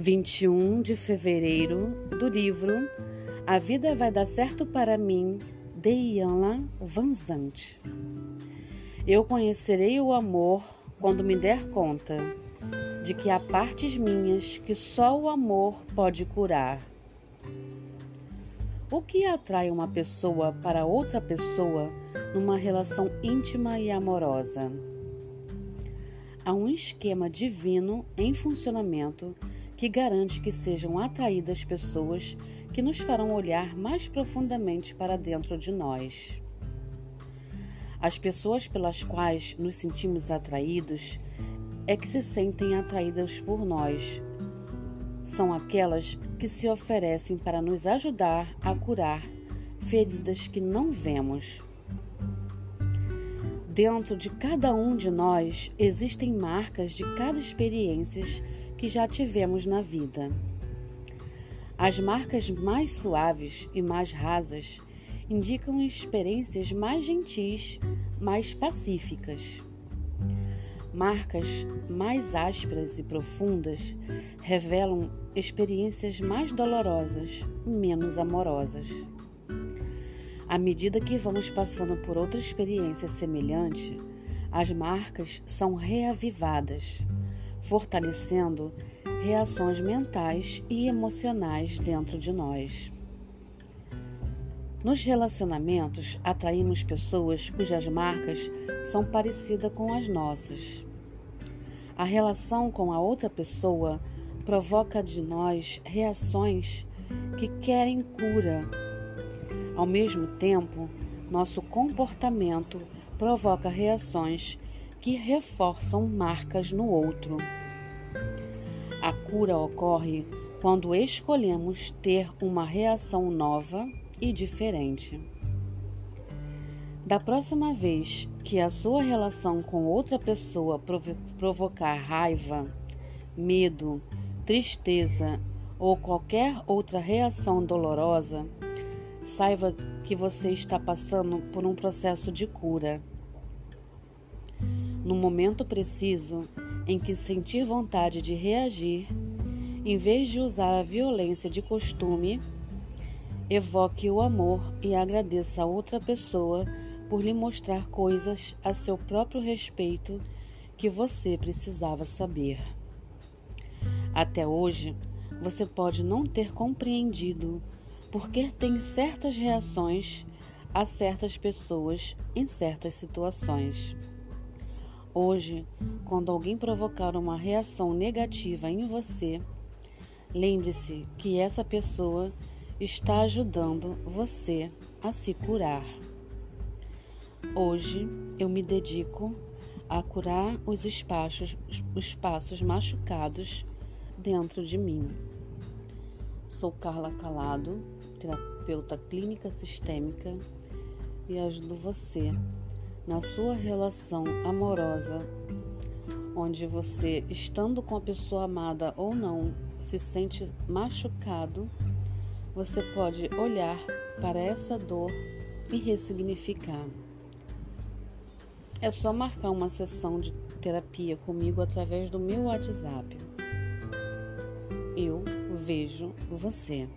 21 de fevereiro do livro A Vida Vai Dar Certo para Mim, de Iana Vanzante. Eu conhecerei o amor quando me der conta de que há partes minhas que só o amor pode curar. O que atrai uma pessoa para outra pessoa numa relação íntima e amorosa? Há um esquema divino em funcionamento que garante que sejam atraídas pessoas que nos farão olhar mais profundamente para dentro de nós. As pessoas pelas quais nos sentimos atraídos é que se sentem atraídas por nós. São aquelas que se oferecem para nos ajudar a curar feridas que não vemos. Dentro de cada um de nós existem marcas de cada experiência que já tivemos na vida. As marcas mais suaves e mais rasas indicam experiências mais gentis, mais pacíficas. Marcas mais ásperas e profundas revelam experiências mais dolorosas, menos amorosas. À medida que vamos passando por outra experiência semelhante, as marcas são reavivadas fortalecendo reações mentais e emocionais dentro de nós. Nos relacionamentos, atraímos pessoas cujas marcas são parecidas com as nossas. A relação com a outra pessoa provoca de nós reações que querem cura. Ao mesmo tempo, nosso comportamento provoca reações que reforçam marcas no outro. A cura ocorre quando escolhemos ter uma reação nova e diferente. Da próxima vez que a sua relação com outra pessoa provo provocar raiva, medo, tristeza ou qualquer outra reação dolorosa, saiba que você está passando por um processo de cura. No momento preciso em que sentir vontade de reagir, em vez de usar a violência de costume, evoque o amor e agradeça a outra pessoa por lhe mostrar coisas a seu próprio respeito que você precisava saber. Até hoje, você pode não ter compreendido porque tem certas reações a certas pessoas em certas situações. Hoje, quando alguém provocar uma reação negativa em você, lembre-se que essa pessoa está ajudando você a se curar. Hoje eu me dedico a curar os espaços, os espaços machucados dentro de mim. Sou Carla Calado, terapeuta clínica sistêmica e ajudo você na sua relação amorosa, onde você, estando com a pessoa amada ou não, se sente machucado, você pode olhar para essa dor e ressignificar. É só marcar uma sessão de terapia comigo através do meu WhatsApp. Eu vejo você.